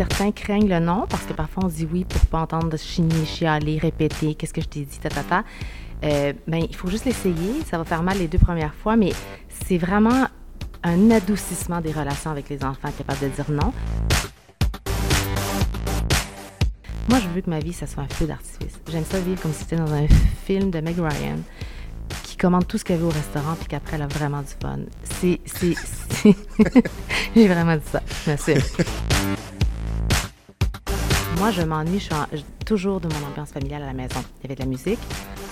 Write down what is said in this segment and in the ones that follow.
certains craignent le non, parce que parfois on dit oui pour pas entendre de chigner, chialer, répéter, qu'est-ce que je t'ai dit, ta, ta. Euh, ben, il faut juste l'essayer. Ça va faire mal les deux premières fois, mais c'est vraiment un adoucissement des relations avec les enfants capable de dire non. Moi, je veux que ma vie, soit un feu d'artifice. J'aime ça vivre comme si c'était dans un film de Meg Ryan qui commande tout ce qu'elle veut au restaurant puis qu'après, elle a vraiment du fun. C'est- J'ai vraiment dit ça. Merci. Moi, je m'ennuie. Je suis toujours de mon ambiance familiale à la maison. Il y avait de la musique,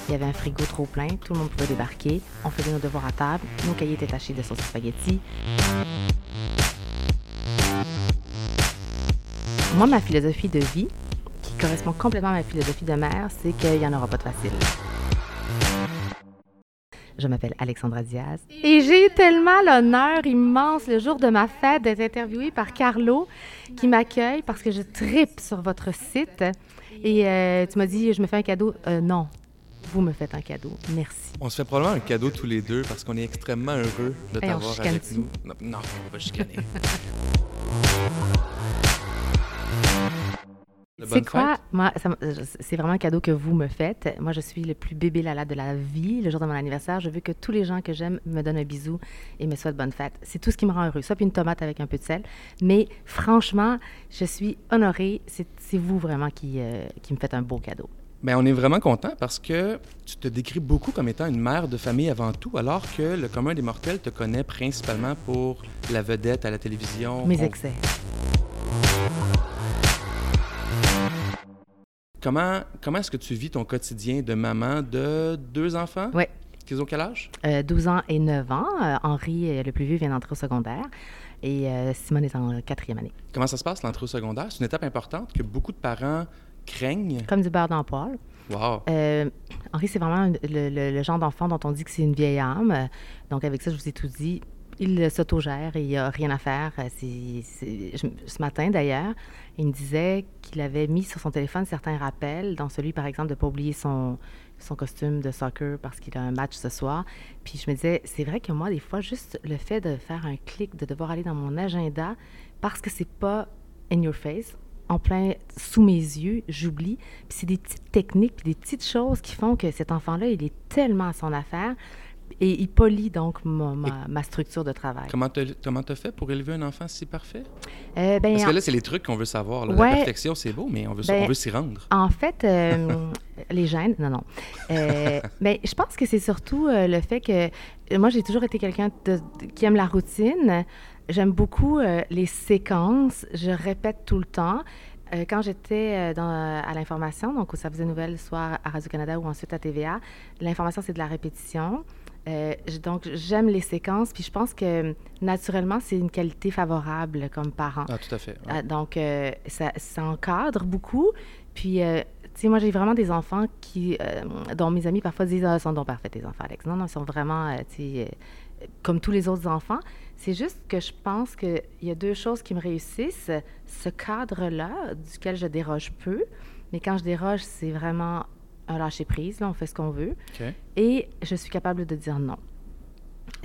il y avait un frigo trop plein, tout le monde pouvait débarquer, on faisait nos devoirs à table, nos cahiers étaient tachés de sauce spaghetti. Moi, ma philosophie de vie, qui correspond complètement à ma philosophie de mère, c'est qu'il n'y en aura pas de facile. Je m'appelle Alexandra Diaz. Et j'ai eu tellement l'honneur immense le jour de ma fête d'être interviewée par Carlo qui m'accueille parce que je tripe sur votre site. Et euh, tu m'as dit, je me fais un cadeau. Euh, non, vous me faites un cadeau. Merci. On se fait probablement un cadeau tous les deux parce qu'on est extrêmement heureux de t'avoir avec nous. Non, non, on va chicaner. C'est quoi? Moi, je- c'est vraiment un cadeau que vous me faites. Moi, je suis le plus bébé lala de la vie. Le jour de mon anniversaire, je veux que tous les gens que j'aime me donnent un bisou et me souhaitent bonne fête. C'est tout ce qui me rend heureux. Puis une tomate avec un peu de sel. Mais franchement, je suis honorée. C'est vous vraiment qui, euh, qui me faites un beau cadeau. Ben, on est vraiment content parce que tu te décris beaucoup comme étant une mère de famille avant tout, alors que le commun des mortels te connaît principalement pour la vedette à la télévision. Mes On- excès. Comment, comment est-ce que tu vis ton quotidien de maman de deux enfants? Ouais. Qu'ils ont quel âge? Euh, 12 ans et 9 ans. Euh, Henri, euh, le plus vieux, vient d'entrer au secondaire. Et euh, Simone est en quatrième année. Comment ça se passe, l'entrée au secondaire? C'est une étape importante que beaucoup de parents craignent. Comme du beurre dans poêle. Wow! Euh, Henri, c'est vraiment le, le- le genre d'enfant dont on dit que c'est une vieille âme. Euh, Donc, avec ça, je vous ai tout dit. Il s'autogère et il n'y a rien à faire. Euh, ce matin, d'ailleurs, il me disait qu'il avait mis sur son téléphone certains rappels, dont celui, par exemple, de ne pas oublier son, son costume de soccer parce qu'il a un match ce soir. Puis je me disais, c'est vrai que moi, des fois, juste le fait de faire un clic, de devoir aller dans mon agenda, parce que c'est pas in your face, en plein sous mes yeux, j'oublie. Puis c'est des petites techniques, puis des petites choses qui font que cet enfant-là, il est tellement à son affaire et il polie donc mon- ma, ma structure de travail. Comment comment t'as fait pour élever un enfant si parfait? Euh, ben, Parce que là, c'est les trucs qu'on veut savoir. là. Ouais. La perfection, c'est beau, mais on veut, Ben, veut s'y rendre. En fait, euh, les gènes, non, non. Euh, mais je pense que c'est surtout euh, le fait que moi, j'ai toujours été quelqu'un qui aime la routine. J'aime beaucoup les séquences. Je répète tout le temps. Quand j'étais à l'information, donc au service des nouvelles, soit à Radio-Canada ou ensuite à TVA, l'information, c'est de la répétition. Euh, donc, j'aime les séquences, puis je pense que naturellement, c'est une qualité favorable comme parent. Ah, tout à fait. ouais. Ah, donc, euh, ça, ça encadre beaucoup. Puis, euh, tu sais, moi, j'ai vraiment des enfants qui, euh, dont mes amis parfois disent, ah, ils sont donc parfaits, tes enfants, Alex. Non, non, ils sont vraiment, euh, tu sais, euh, comme tous les autres enfants. C'est juste que je pense qu'il y a deux choses qui me réussissent. Ce cadre-là, duquel je déroge peu, mais quand je déroge, c'est vraiment un lâcher-prise, là, on fait ce qu'on veut. Et je suis capable de dire non.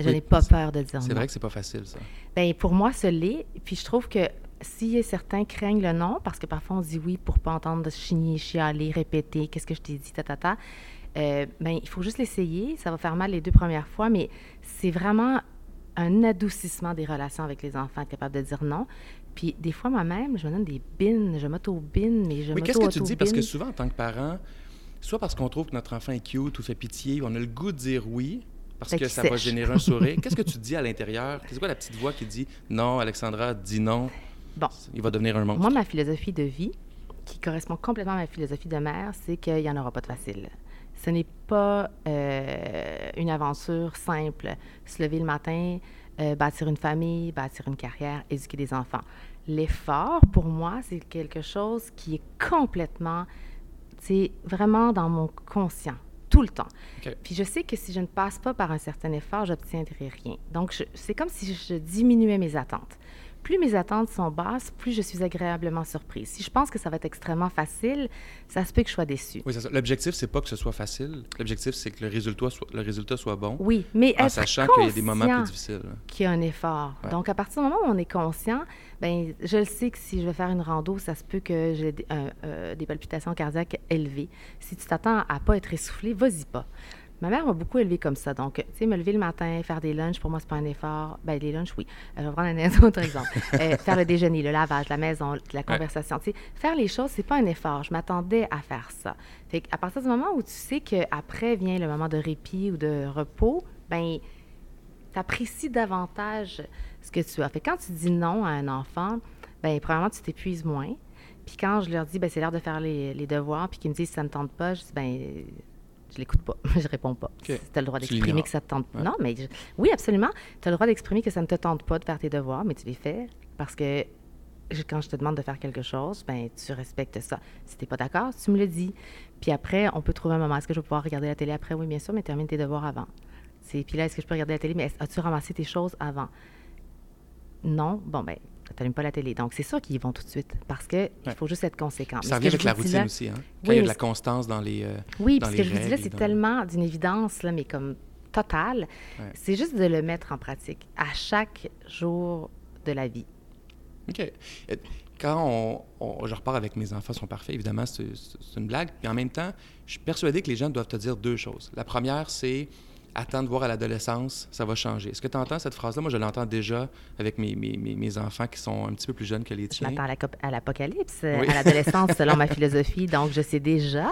Je Oui, n'ai pas peur de dire non. C'est vrai que c'est pas facile, ça. Bien, pour moi, ce l'est. Puis je trouve que si certains craignent le non, parce que parfois on dit oui pour pas entendre chigner, chialer, répéter, qu'est-ce que je t'ai dit, ta, ta, ta, euh, ben, il faut juste l'essayer. Ça va faire mal les deux premières fois, mais c'est vraiment un adoucissement des relations avec les enfants, être capable de dire non. Puis des fois, moi-même, je me donne des bines, je m'auto-bine, mais je Oui, qu'est-ce que tu dis? Parce que souvent, en tant que parent, soit parce qu'on trouve que notre enfant est cute ou fait pitié, on a le goût de dire oui, parce Fait que ça va générer un sourire. Qu'est-ce que tu dis à l'intérieur? C'est quoi la petite voix qui dit non, Alexandra, dis non, Bon, il va devenir un monstre? Moi, ma philosophie de vie, qui correspond complètement à ma philosophie de mère, c'est qu'il n'y en aura pas de facile. Ce n'est pas euh, une aventure simple. Se lever le matin, euh, bâtir une famille, bâtir une carrière, éduquer des enfants. L'effort, pour moi, c'est quelque chose qui est complètement, c'est vraiment dans mon conscient, tout le temps. Puis je sais que si je ne passe pas par un certain effort, j'obtiendrai rien. Donc, c'est comme si je diminuais mes attentes. Plus mes attentes sont basses, plus je suis agréablement surprise. Si je pense que ça va être extrêmement facile, ça se peut que je sois déçue. Oui, c'est ça. L'objectif, c'est pas que ce soit facile. L'objectif, c'est que le résultat soit, le résultat soit bon. Oui, mais en sachant qu'il y a des moments plus difficiles. Qu'il y a un effort. Donc, à partir du moment où on est conscient, ben, je le sais que si je vais faire une rando, ça se peut que j'ai des, euh, des palpitations cardiaques élevées. Si tu t'attends à pas être essoufflé, vas-y pas. Ma mère m'a beaucoup élevée comme ça. Donc, tu sais, me lever le matin, faire des lunchs, pour moi, c'est pas un effort. Ben, les lunchs, oui. Euh, je vais prendre un autre exemple. Euh, faire le déjeuner, le lavage, la maison, la conversation. Tu sais, faire les choses, c'est pas un effort. Je m'attendais à faire ça. Fait à partir du moment où tu sais qu'après vient le moment de répit ou de repos, ben tu apprécies davantage ce que tu as. Fait quand tu dis non à un enfant, ben probablement, tu t'épuises moins. Puis quand je leur dis, ben c'est l'heure de faire les, devoirs, puis qu'ils me disent si ça ne me tente pas, je dis, ben je l'écoute pas, je réponds pas. Tu as le droit d'exprimer que ça te tente. Non, mais oui, absolument. Tu as le droit d'exprimer que ça ne te tente pas de faire tes devoirs, mais tu les fais parce que quand je te demande de faire quelque chose, ben tu respectes ça. Si tu n'es pas d'accord, tu me le dis. Puis après, on peut trouver un moment. Est-ce que je vais pouvoir regarder la télé après? Oui, bien sûr, mais termine tes devoirs avant. Puis là, est-ce que je peux regarder la télé? Mais as-tu ramassé tes choses avant? Non? Bon, ben tu n'allumes pas la télé. Donc, c'est ça qu'ils vont tout de suite, parce qu'il faut juste être conséquent. Ça revient avec la routine aussi, hein? Quand il y a de la constance dans les euh, Oui, parce que je vous dis là, c'est tellement d'une évidence, là, mais comme totale. C'est juste de le mettre en pratique à chaque jour de la vie. OK. Quand on, je repars avec mes enfants sont parfaits, évidemment, c'est une blague. Puis en même temps, je suis persuadé que les gens doivent te dire deux choses. La première, c'est attends de voir à l'adolescence, ça va changer. Est-ce que tu entends cette phrase-là? Moi, je l'entends déjà avec mes, mes, mes, enfants qui sont un petit peu plus jeunes que les tiens. Je m'attends à l'apocalypse, à l'adolescence, selon ma philosophie. Donc, je sais déjà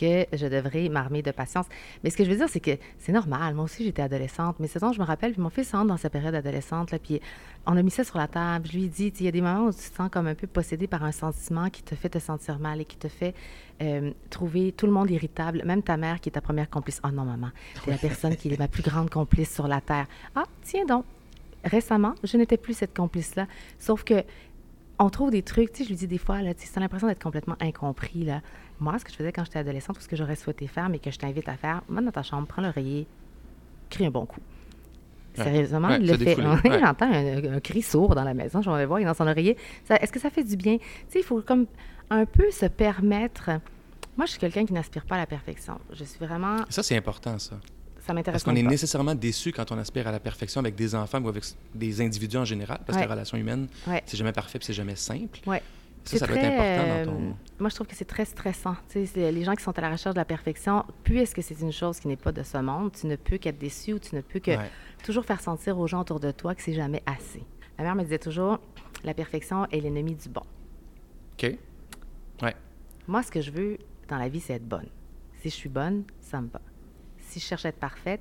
que je devrais m'armer de patience. Mais ce que je veux dire, c'est que c'est normal. Moi aussi, j'étais adolescente. Mais c'est ça, je me rappelle, puis mon fils rentre dans sa période adolescente, là, puis on a mis ça sur la table. Je lui ai dit, il y a des moments où tu te sens comme un peu possédé par un sentiment qui te fait te sentir mal et qui te fait euh, trouver tout le monde irritable, même ta mère qui est ta première complice. Oh non, maman, c'est la personne qui est ma plus grande complice sur la Terre. Ah, tiens donc. Récemment, je n'étais plus cette complice-là. Sauf que on trouve des trucs, tu sais, je lui dis des fois, là, tu as l'impression d'être complètement incompris, là. Moi, ce que je faisais quand j'étais adolescente, ou ce que j'aurais souhaité faire, mais que je t'invite à faire, va dans ta chambre, prends l'oreiller, crie un bon coup. Sérieusement, il le fait. J'entends un, cri sourd dans la maison, je vais voir, il est dans son oreiller. Est-ce que ça fait du bien? Tu sais, il faut comme un peu se permettre. Moi, je suis quelqu'un qui n'aspire pas à la perfection. Je suis vraiment. Ça, c'est important, ça. Ça m'intéresse Parce qu'on est nécessairement déçu quand on aspire à la perfection avec des enfants ou avec des individus en général, parce que la relation humaine, c'est jamais parfait c'est jamais simple. Ouais. Ça, ça doit être important dans ton... Euh, moi, je trouve que c'est très stressant. les gens qui sont à la recherche de la perfection, puisque c'est une chose qui n'est pas de ce monde, tu ne peux qu'être déçu ou tu ne peux que toujours faire sentir aux gens autour de toi que c'est jamais assez. Ma mère me disait toujours, la perfection est l'ennemi du bon. OK. Ouais. Moi, ce que je veux dans la vie, c'est être bonne. Si je suis bonne, ça me va. Si je cherche à être parfaite,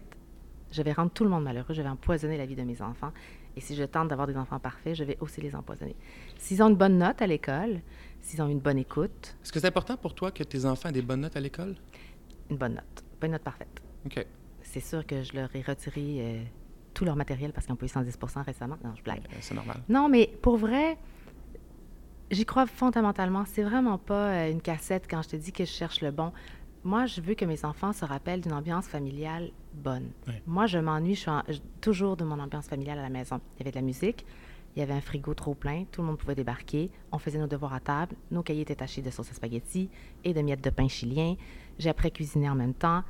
je vais rendre tout le monde malheureux, je vais empoisonner la vie de mes enfants. Et si je tente d'avoir des enfants parfaits, je vais aussi les empoisonner. S'ils ont une bonne note à l'école, s'ils ont une bonne écoute. Est-ce que c'est important pour toi que tes enfants aient des bonnes notes à l'école? Une bonne note. Pas une note parfaite. OK. C'est sûr que je leur ai retiré euh, tout leur matériel parce qu'ils ont payé 110 récemment. Non, je blague. C'est normal. Non, mais pour vrai, j'y crois fondamentalement. C'est vraiment pas euh, une cassette quand je te dis que je cherche le bon moi, je veux que mes enfants se rappellent d'une ambiance familiale bonne. Moi, je m'ennuie je suis toujours de mon ambiance familiale à la maison. Il y avait de la musique, il y avait un frigo trop plein, tout le monde pouvait débarquer, on faisait nos devoirs à table, nos cahiers étaient tachés de sauce à spaghetti et de miettes de pain chilien. J'ai appris à cuisiner en même temps.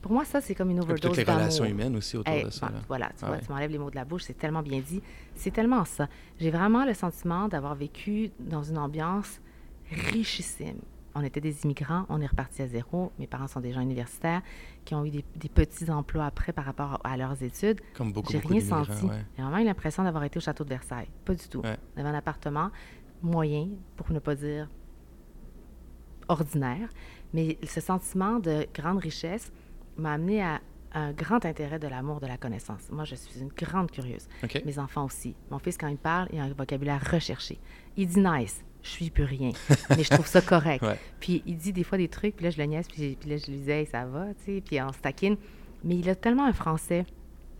Pour moi, ça, c'est comme une overdose toutes les relations humaines aussi autour de ça. voilà, tu vois, tu m'enlèves les mots de la bouche, c'est tellement bien dit. C'est tellement ça. J'ai vraiment le sentiment d'avoir vécu dans une ambiance richissime on était des immigrants, on est reparti à zéro. Mes parents sont des gens universitaires qui ont eu des, petits emplois après par rapport à, leurs études. Comme beaucoup, J'ai rien senti. J'ai vraiment eu l'impression d'avoir été au château de Versailles. Pas du tout. On avait un appartement moyen, pour ne pas dire ordinaire. Mais ce sentiment de grande richesse m'a amené à un grand intérêt de l'amour de la connaissance. Moi, je suis une grande curieuse. Mes enfants aussi. Mon fils, quand il parle, il a un vocabulaire recherché. Il dit nice je suis plus rien. Mais je trouve ça correct. Puis il dit des fois des trucs, puis là, je le niaise, puis, là, je lui disais, ça va, tu sais, puis on se taquine. Mais il a tellement un français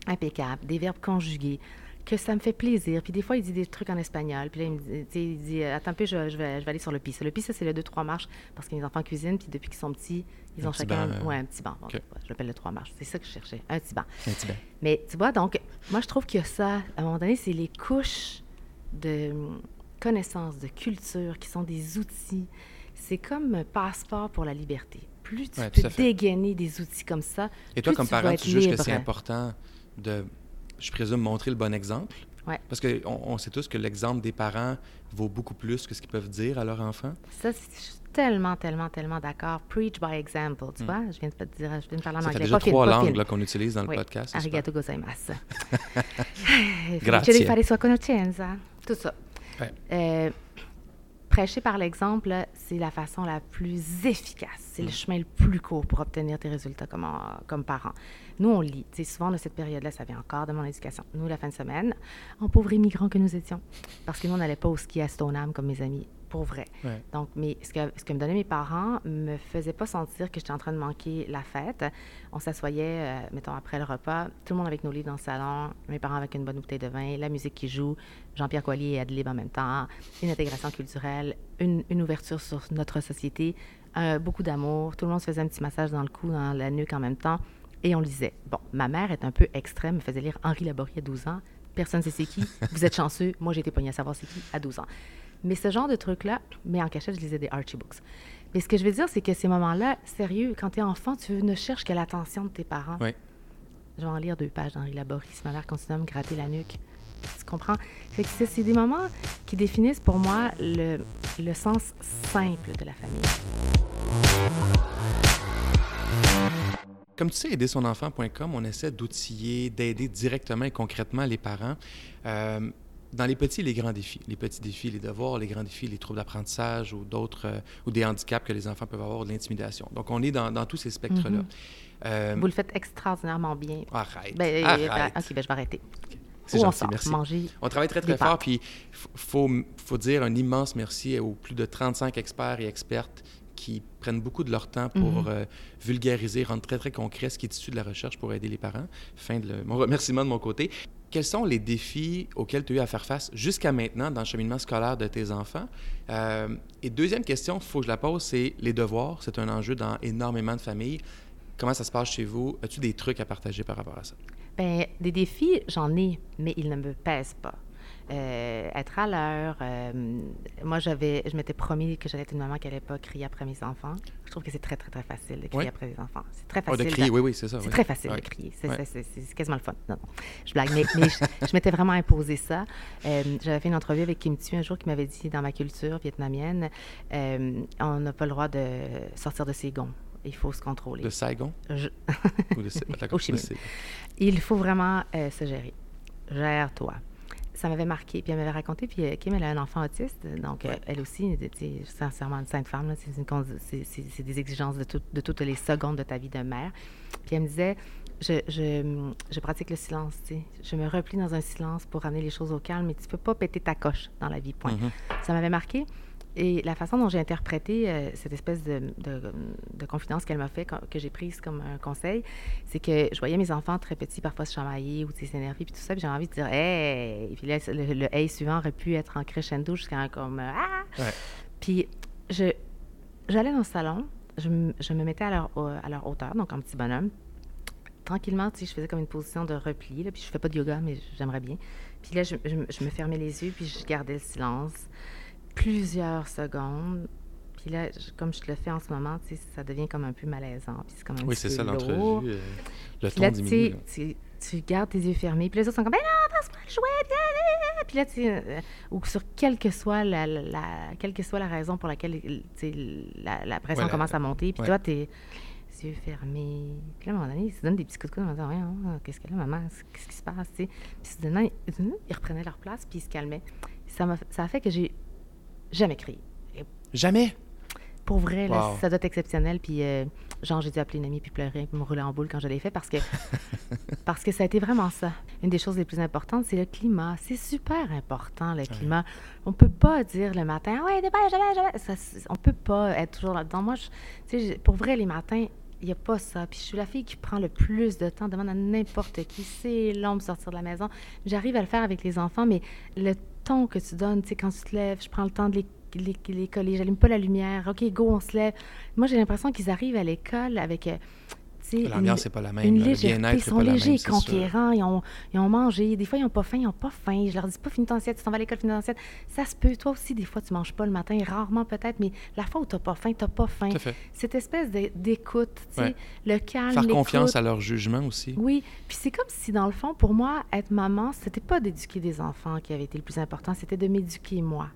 impeccable, des verbes conjugués, que ça me fait plaisir. Puis des fois, il dit des trucs en espagnol. Puis là, il, me dit, il dit Attends un peu, je, vais, je vais aller sur le pis. Le pis, ça, c'est le 2-3 marches, parce que mes enfants cuisinent, puis depuis qu'ils sont petits, ils ont chacun banc, ouais, un petit banc. Je l'appelle le 3 marches. C'est ça que je cherchais, un petit banc. Un petit banc. Mais tu vois, donc, moi, je trouve qu'il y a ça. À un moment donné, c'est les couches de connaissances, de culture, qui sont des outils. C'est comme un passeport pour la liberté. Plus tu peux dégainer des outils comme ça, Et toi, comme parent, tu juges que c'est important de, je présume, montrer le bon exemple? Ouais. Parce qu'on on sait tous que l'exemple des parents vaut beaucoup plus que ce qu'ils peuvent dire à leur enfant. Ça, c'est tellement, tellement, tellement d'accord. Preach by example, tu hmm. vois? Je viens de te dire, je viens de parler en anglais. Ça fait déjà trois langues qu'on utilise dans le podcast. Arigato gozaimasu. Grazie. fare sua conoscenza. Tout ça. Euh, prêcher par l'exemple, c'est la façon la plus efficace. C'est le mm. chemin le plus court pour obtenir tes résultats comme, comme parent. Nous, on lit. souvent, de cette période-là, ça vient encore de mon éducation. Nous, la fin de semaine, en pauvres immigrants que nous étions, parce que nous, on n'allait pas au ski à Stoneham comme mes amis pour vrai. Donc, mais ce que, ce que me donnaient mes parents me faisait pas sentir que j'étais en train de manquer la fête. On s'assoyait, euh, mettons, après le repas, tout le monde avec nos livres dans le salon, mes parents avec une bonne bouteille de vin, la musique qui joue, Jean-Pierre Collier et Adlib en même temps, une intégration culturelle, une, une ouverture sur notre société, euh, beaucoup d'amour. Tout le monde se faisait un petit massage dans le cou, dans la nuque en même temps. Et on lisait. Bon, ma mère est un peu extrême, me faisait lire Henri Laborie à 12 ans. Personne ne sait c'est qui. Vous êtes chanceux. Moi, j'ai été pognée à savoir c'est qui à 12 ans. Mais ce genre de truc-là, mais en cachette, je lisais des Archie books. Mais ce que je veux dire, c'est que ces moments-là, sérieux, quand tu es enfant, tu ne cherches que l'attention de tes parents. Oui. Je vais en lire deux pages d'Henri Laborie si ma mère continue à me gratter la nuque. Tu comprends? c'est des moments qui définissent pour moi le, le sens simple de la famille. Comme tu sais, aidersonenfant.com, on essaie d'outiller, d'aider directement et concrètement les parents. Euh, dans les petits et les grands défis, les petits défis, les devoirs, les grands défis, les troubles d'apprentissage ou d'autres, euh, ou des handicaps que les enfants peuvent avoir, de l'intimidation. Donc, on est dans, tous ces spectres-là. Mm-hmm. Euh, Vous le faites extraordinairement bien. Arrête. Ben, arrête. OK, ben, je vais arrêter. C'est gentil, merci. Manger on travaille très, très fort, puis il faut, faut dire un immense merci aux plus de 35 experts et expertes qui prennent beaucoup de leur temps pour mm-hmm. euh, vulgariser, rendre très, très concret ce qui est issu de la recherche pour aider les parents. Fin de mon remerciement de mon côté. Quels sont les défis auxquels tu as eu à faire face jusqu'à maintenant dans le cheminement scolaire de tes enfants? Euh, et deuxième question, il faut que je la pose, c'est les devoirs. C'est un enjeu dans énormément de familles. Comment ça se passe chez vous? As-tu des trucs à partager par rapport à ça? Bien, des défis, j'en ai, mais ils ne me pèsent pas. Euh, être à l'heure. Euh, moi, j'avais, je m'étais promis que j'allais être une maman qui n'allait pas crier après mes enfants. Je trouve que c'est très, très, très facile de crier après les enfants. C'est très facile. Oh, de crier, oui, oui, c'est ça. C'est très facile de crier. C'est, quasiment le fun. Non, non. Je blague, mais, je, m'étais vraiment imposé ça. Euh, j'avais fait une entrevue avec Kim Tu un jour qui m'avait dit dans ma culture vietnamienne, on n'a pas le droit de sortir de ses gonds. Il faut se contrôler. De Saigon? Ou de, Au Il faut vraiment se gérer. Gère-toi ça m'avait marqué. Puis elle m'avait raconté, puis euh, Kim, elle a un enfant autiste, donc elle aussi, sincèrement, une sainte femme, c'est des exigences de, de, toutes les secondes de ta vie de mère. Puis elle me disait, je, je, je pratique le silence, tu sais. Je me replie dans un silence pour ramener les choses au calme, mais tu peux pas péter ta coche dans la vie, point. Mm-hmm. Ça m'avait marqué. Et la façon dont j'ai interprété euh, cette espèce de, de, confidence qu'elle m'a fait, que j'ai prise comme un conseil, c'est que je voyais mes enfants très petits parfois se chamailler ou s'énerver, puis tout ça, puis j'ai envie de dire « Hey! » Puis là, le, Hey » suivant aurait pu être en crescendo jusqu'à comme euh, Ah! Puis je, j'allais dans le salon, je, je me mettais à leur, à leur hauteur, donc en petit bonhomme. Tranquillement, tu sais, je faisais comme une position de repli, là, puis je fais pas de yoga, mais j'aimerais bien. Puis là, je, je me fermais les yeux, puis je gardais le silence plusieurs secondes. Puis là, comme je te le fais en ce moment, ça devient comme un peu malaisant. Puis c'est comme un oui, c'est ça l'entrevue. Euh, le ton là, diminue. Tu, tu gardes tes yeux fermés. Puis les autres sont comme, ben non, passe-moi le jouet. Puis là, tu euh, ou sur quelle que soit la, la, quelle que soit la raison pour laquelle la, la pression commence à monter. Puis toi, tes yeux fermés. Puis là, à un moment donné, il se donne des petits coups de coude en disant, qu'est-ce que là, maman, qu'est-ce qui se passe? Puis soudainement, ils reprenaient leur place, puis ils se calmaient. Ça, a, ça a fait que j'ai Jamais crié. Jamais? Pour vrai, là, ça doit être exceptionnel. Puis, euh, genre, j'ai dû appeler une amie puis pleurer puis me rouler en boule quand je l'ai fait parce que, parce que ça a été vraiment ça. Une des choses les plus importantes, c'est le climat. C'est super important, le climat. On peut pas dire le matin, ah ouais, dépêche, dépêche, ça, On peut pas être toujours là-dedans. Moi, je, pour vrai, les matins, il n'y a pas ça. Puis je suis la fille qui prend le plus de temps, demande à n'importe qui. C'est long de sortir de la maison. J'arrive à le faire avec les enfants, mais le que tu donnes, tu sais, quand tu te lèves, je prends le temps de les, les, les j'allume pas la lumière, OK, go, on se lève. Moi, j'ai l'impression qu'ils arrivent à l'école avec... Euh, L'ambiance n'est pas la même. une là. Le légèreté. bien-être sont pas la légers, même, conquérants, ils ont, ils ont mangé. Des fois, ils n'ont pas faim, ils n'ont pas faim. Je leur dis pas, finis ton assiette, tu t'en vas à l'école, finis ton assiette. Ça se peut. Toi aussi, des fois, tu manges pas le matin, rarement peut-être, mais la fois où tu n'as pas faim, tu n'as pas faim. Cette espèce d'écoute, tu sais, Ouais. le calme, Faire confiance à leur jugement aussi. Oui, puis c'est comme si, dans le fond, pour moi, être maman, c'était pas d'éduquer des enfants qui avait été le plus important, c'était de m'éduquer moi.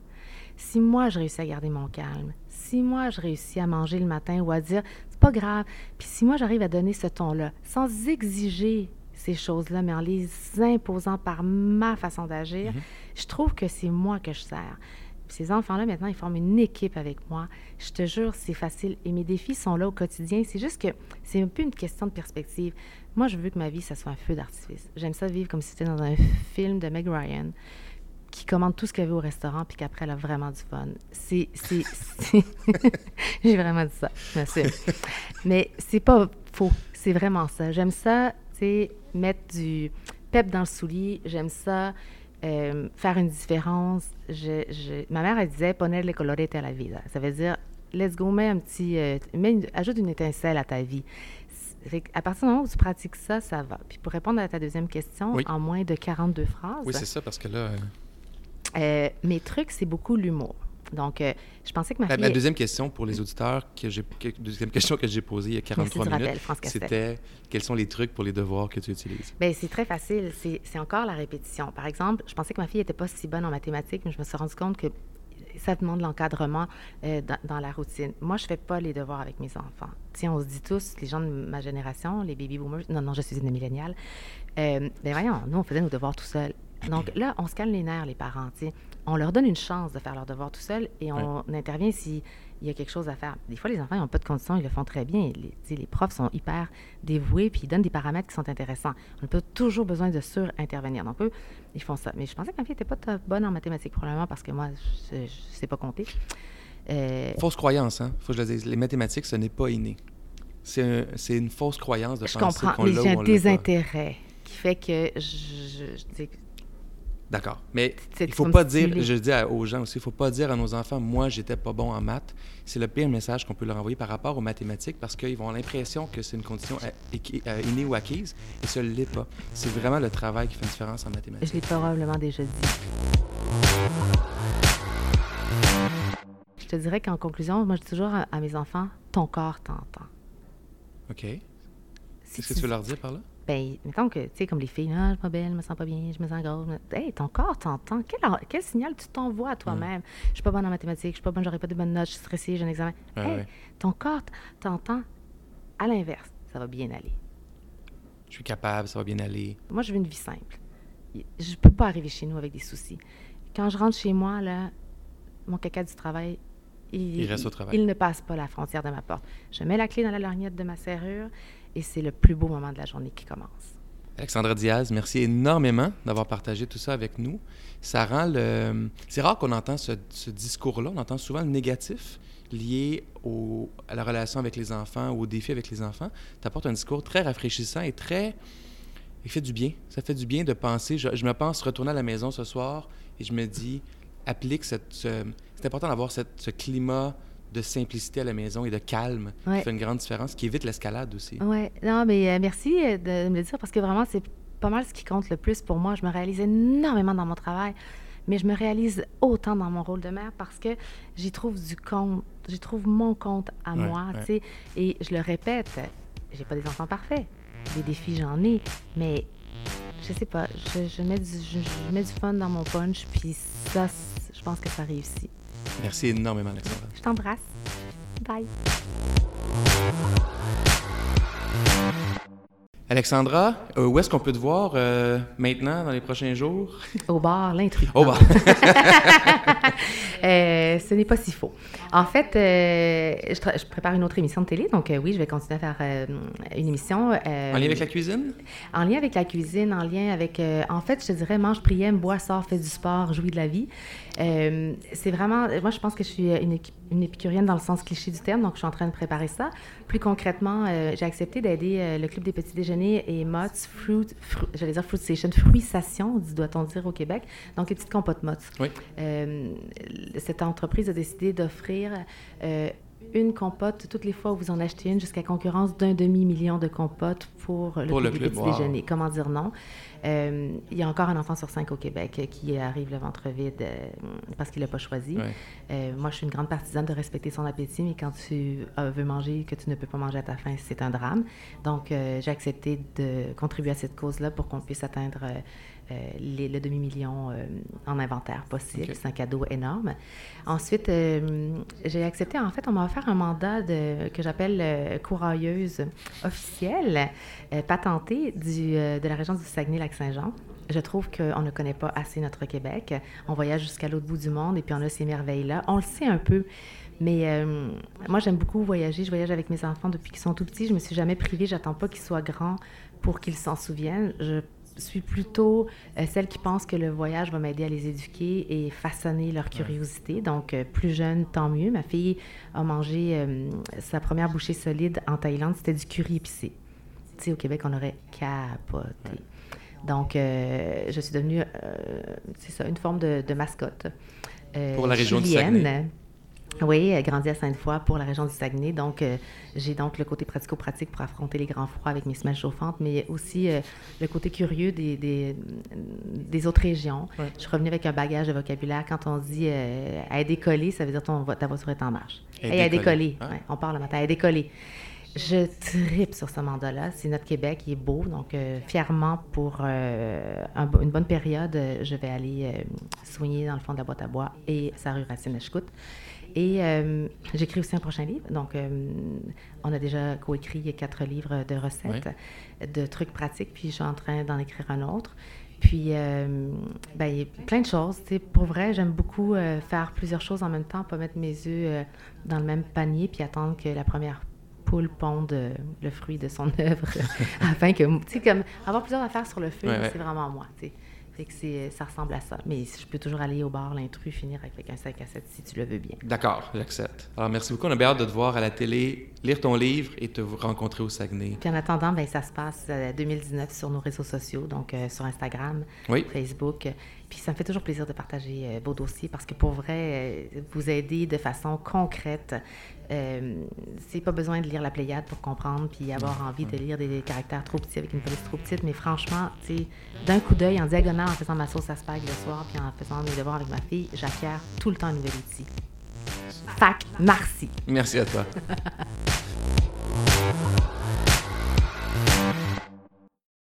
Si moi, je réussis à garder mon calme, si moi, je réussis à manger le matin ou à dire, c'est pas grave, puis si moi, j'arrive à donner ce ton-là, sans exiger ces choses-là, mais en les imposant par ma façon d'agir, Mhm. je trouve que c'est moi que je sers. Puis ces enfants-là, maintenant, ils forment une équipe avec moi. Je te jure, c'est facile. Et mes défis sont là au quotidien. C'est juste que c'est un peu une question de perspective. Moi, je veux que ma vie, ça soit un feu d'artifice. J'aime ça vivre comme si c'était dans un film de Meg Ryan qui commande tout ce qu'elle veut au restaurant puis qu'après, elle a vraiment du fun. C'est... J'ai vraiment dit ça. M'assume. Mais c'est pas faux. C'est vraiment ça. J'aime ça, tu sais, mettre du pep dans le soulier. J'aime ça, euh, faire une différence. Je, je- Ma mère, elle disait « ponerle colorete a la vida ». Ça veut dire « let's go, mets un petit... euh, mets une- ajoute une étincelle à ta vie ». À partir du moment où tu pratiques ça, ça va. Puis pour répondre à ta deuxième question, Oui. en moins de 42 phrases, Oui, c'est ça, parce que là, euh, euh, mes trucs, c'est beaucoup l'humour. Donc, euh, je pensais que ma la, fille... la deuxième question pour les auditeurs, que j'ai, deuxième question que j'ai posée il y a 43 du minutes, c'était quels sont les trucs pour les devoirs que tu utilises? Bien, c'est très facile. C'est encore la répétition. Par exemple, je pensais que ma fille n'était pas si bonne en mathématiques, mais je me suis rendu compte que ça demande l'encadrement euh, dans, dans la routine. Moi, je ne fais pas les devoirs avec mes enfants. Tiens, on se dit tous, les gens de ma génération, les baby boomers, non, non, je suis une milléniale. Euh, ben voyons, nous, on faisait nos devoirs tout seuls. Donc là, on se calme les nerfs, les parents. On leur donne une chance de faire leurs devoirs tout seuls et on intervient s'il y a quelque chose à faire. Des fois, les enfants n'ont pas de conditions, ils le font très bien. Les, profs sont hyper dévoués puis ils donnent des paramètres qui sont intéressants. On n'a pas toujours besoin de sur-intervenir. Donc, eux, ils font ça. Mais je pensais que ma fille n'était pas top- bonne en mathématiques, probablement parce que moi, je ne sais pas compter. Euh, Fausse croyance, hein? Faut que je le dise. Les mathématiques, ce n'est pas inné. C'est, un- une fausse croyance de je penser comprends, qu'on mais l'a j'ai ou un on l'a pas. désintérêt qui fait que je, je- je D'accord. Mais il faut pas dire, je dis à- aux gens aussi, il faut pas dire à nos enfants, moi, j'étais pas bon en maths. C'est le pire message qu'on peut leur envoyer par rapport aux mathématiques parce qu'ils vont avoir l'impression que c'est une condition euh, euh, innée ou acquise et ce l'est pas. C'est vraiment le travail qui fait une différence en mathématiques. je l'ai probablement déjà dit. Je te dirais qu'en conclusion, moi, je dis toujours à, à mes enfants, ton corps t'entend. OK. Si Qu'est-ce que tu veux leur dire par là? Ben, mettons que, tu sais, comme les filles, ah, je suis pas belle, je me sens pas bien, je me sens grosse. Hey, ton corps t'entend. Quel, quel signal tu t'envoies à toi-même? Je suis pas bonne en mathématiques, je suis pas bonne, j'aurai pas de bonnes notes, je suis stressée, j'ai un examen. Hey, ouais. ton corps t'entend. À l'inverse, ça va bien aller. Je suis capable, ça va bien aller. Moi, je veux une vie simple. Je peux pas arriver chez nous avec des soucis. Quand je rentre chez moi, là, mon caca du travail, il, Il reste au travail. il ne passe pas la frontière de ma porte. Je mets la clé dans la lorgnette de ma serrure et c'est le plus beau moment de la journée qui commence. Alexandra Diaz, merci énormément d'avoir partagé tout ça avec nous. Ça rend le. C'est rare qu'on entend ce, discours-là. On entend souvent le négatif lié au- à la relation avec les enfants ou aux défis avec les enfants. Tu apportes un discours très rafraîchissant et très. Il fait du bien. Ça fait du bien de penser. Je, me pense retourner à la maison ce soir et je me dis, applique cette. ce- C'est important d'avoir ce climat de simplicité à la maison et de calme Ouais. qui fait une grande différence, qui évite l'escalade aussi. Ouais, non, mais euh, merci euh, de me le dire parce que vraiment, c'est pas mal ce qui compte le plus pour moi. Je me réalise énormément dans mon travail, mais je me réalise autant dans mon rôle de mère parce que j'y trouve du compte, j'y trouve mon compte à Ouais, moi, ouais. tu sais. Et je le répète, j'ai pas des enfants parfaits. Des défis, j'en ai, mais je sais pas, je, je mets, du, je, je mets du fun dans mon punch, puis ça, je pense que ça réussit. Merci énormément, Alexandra. Je t'embrasse. Bye. Alexandra, euh, où est-ce qu'on peut te voir euh, maintenant, dans les prochains jours? Au bar, l'intrus. Oh, bah. Euh, ce n'est pas si faux. En fait, euh, je, prépare une autre émission de télé, donc oui, je vais continuer à faire une émission. En lien avec la cuisine? En lien avec la cuisine, en lien avec... en fait, je te dirais, mange, prière, bois, sors, fais du sport, jouis de la vie. Euh, c'est vraiment... Moi, je pense que je suis une, équi- une épicurienne dans le sens cliché du terme, donc je suis en train de préparer ça. Plus concrètement, euh, j'ai accepté d'aider euh, le Club des petits déjeuners et Mott's Fruit... Fru- J'allais dire Fruit Station, Fruisation, dit- doit-on dire au Québec. Donc, les petites compotes Mott's. Oui. Euh, cette entreprise a décidé d'offrir euh, une compote toutes les fois où vous en achetez une, jusqu'à concurrence d'un demi-million de compotes pour le, Pour le club club, petit wow. déjeuner. Comment dire non? Euh, il y a encore un enfant sur cinq au Québec qui arrive le ventre vide euh, parce qu'il n'a pas choisi. Ouais. Euh, moi, je suis une grande partisane de respecter son appétit, mais quand tu veux manger, que tu ne peux pas manger à ta faim, c'est un drame. Donc, j'ai accepté de contribuer à cette cause-là pour qu'on puisse atteindre les- le demi-million euh, en inventaire possible. C'est un cadeau énorme. Ensuite, euh, j'ai accepté, en fait, on m'a offert un mandat de, que j'appelle euh, courailleuse officielle, euh, patentée du, euh, de la région du Saguenay-Lac-Saint-Jean. Je trouve qu'on ne connaît pas assez notre Québec. On voyage jusqu'à l'autre bout du monde et puis on a ces merveilles-là. On le sait un peu, mais euh, moi, j'aime beaucoup voyager. Je voyage avec mes enfants depuis qu'ils sont tout petits. Je me suis jamais privée. J'attends pas qu'ils soient grands pour qu'ils s'en souviennent. Je suis plutôt euh, celle qui pense que le voyage va m'aider à les éduquer et façonner leur curiosité. Donc, euh, plus jeune, tant mieux. Ma fille a mangé euh, sa première bouchée solide en Thaïlande. C'était du curry épicé. Tu sais, au Québec, on aurait capoté. Donc, je suis devenue, c'est ça, une forme de, de mascotte. Pour la région du chilienne. Saguenay. Oui, euh, grandi à Sainte-Foy pour la région du Saguenay. Donc, euh, j'ai donc le côté pratico-pratique pour affronter les grands froids avec mes semelles chauffantes, mais aussi euh, le côté curieux des, des, des autres régions. Ouais. Je suis revenue avec un bagage de vocabulaire. Quand on dit euh, à décoller, ça veut dire ton, ta voiture est en marche. À Hey, à décoller. Ouais, on parle le matin, à décoller. Je tripe sur ce mandat-là. C'est notre Québec, il est beau. Donc, euh, fièrement, pour euh, un une bonne période, je vais aller euh, soigner dans le fond de la boîte à bois et sa rue Racine Chicoute. Et euh, j'écris aussi un prochain livre. Donc, euh, on a déjà coécrit quatre livres de recettes, de trucs pratiques, puis je suis en train d'en écrire un autre. Puis, euh, ben, il y a plein de choses. Tu sais, pour vrai, j'aime beaucoup faire plusieurs choses en même temps, pas mettre mes œufs dans le même panier, puis attendre que la première poule ponde le fruit de son œuvre, afin que, tu sais, comme avoir plusieurs affaires sur le feu, Ouais, ouais. c'est vraiment moi. Fait que c'est, ça ressemble à ça. Mais je peux toujours aller au bar, l'intrus, finir avec un sac à 7 si tu le veux bien. D'accord, j'accepte. Alors, merci beaucoup. On a bien hâte de te voir à la télé, lire ton livre et te rencontrer au Saguenay. Puis en attendant, ben, ça se passe euh, 2019 sur nos réseaux sociaux, donc euh, sur Instagram, Oui. Facebook. Puis ça me fait toujours plaisir de partager euh, vos dossiers parce que pour vrai, euh, vous aider de façon concrète. Euh, c'est pas besoin de lire la Pléiade pour comprendre puis avoir envie de lire des, des caractères trop petits avec une police trop petite. Mais franchement, tu sais, d'un coup d'œil, en diagonale, en faisant ma sauce à spag le soir puis en faisant mes devoirs avec ma fille, j'acquiers tout le temps un nouvel outil. Fac, merci. Merci à toi.